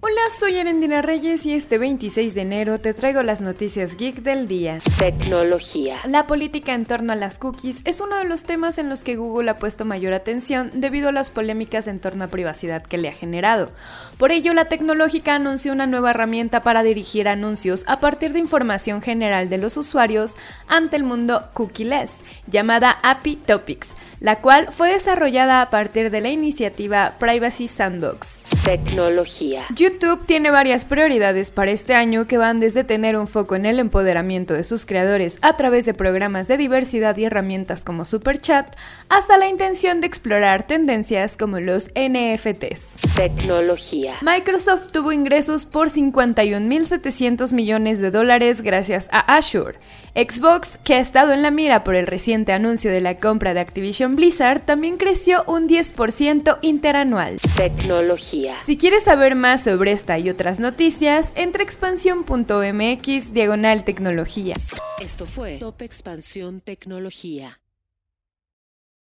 Hola, soy Erendina Reyes y este 26 de enero te traigo las noticias geek del día. Tecnología. La política en torno a las cookies es uno de los temas en los que Google ha puesto mayor atención debido a las polémicas en torno a privacidad que le ha generado. Por ello, la tecnológica anunció una nueva herramienta para dirigir anuncios a partir de información general de los usuarios ante el mundo cookieless, llamada API Topics, la cual fue desarrollada a partir de la iniciativa Privacy Sandbox. Tecnología. YouTube tiene varias prioridades para este año que van desde tener un foco en el empoderamiento de sus creadores a través de programas de diversidad y herramientas como Superchat, hasta la intención de explorar tendencias como los NFTs. Tecnología. Microsoft tuvo ingresos por 51.700 millones de dólares gracias a Azure. Xbox, que ha estado en la mira por el reciente anuncio de la compra de Activision Blizzard, también creció un 10% interanual. Tecnología. Si quieres saber más sobre esta y otras noticias, entra a expansión.mx diagonal tecnología. Esto fue Top Expansión Tecnología.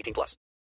18 plus.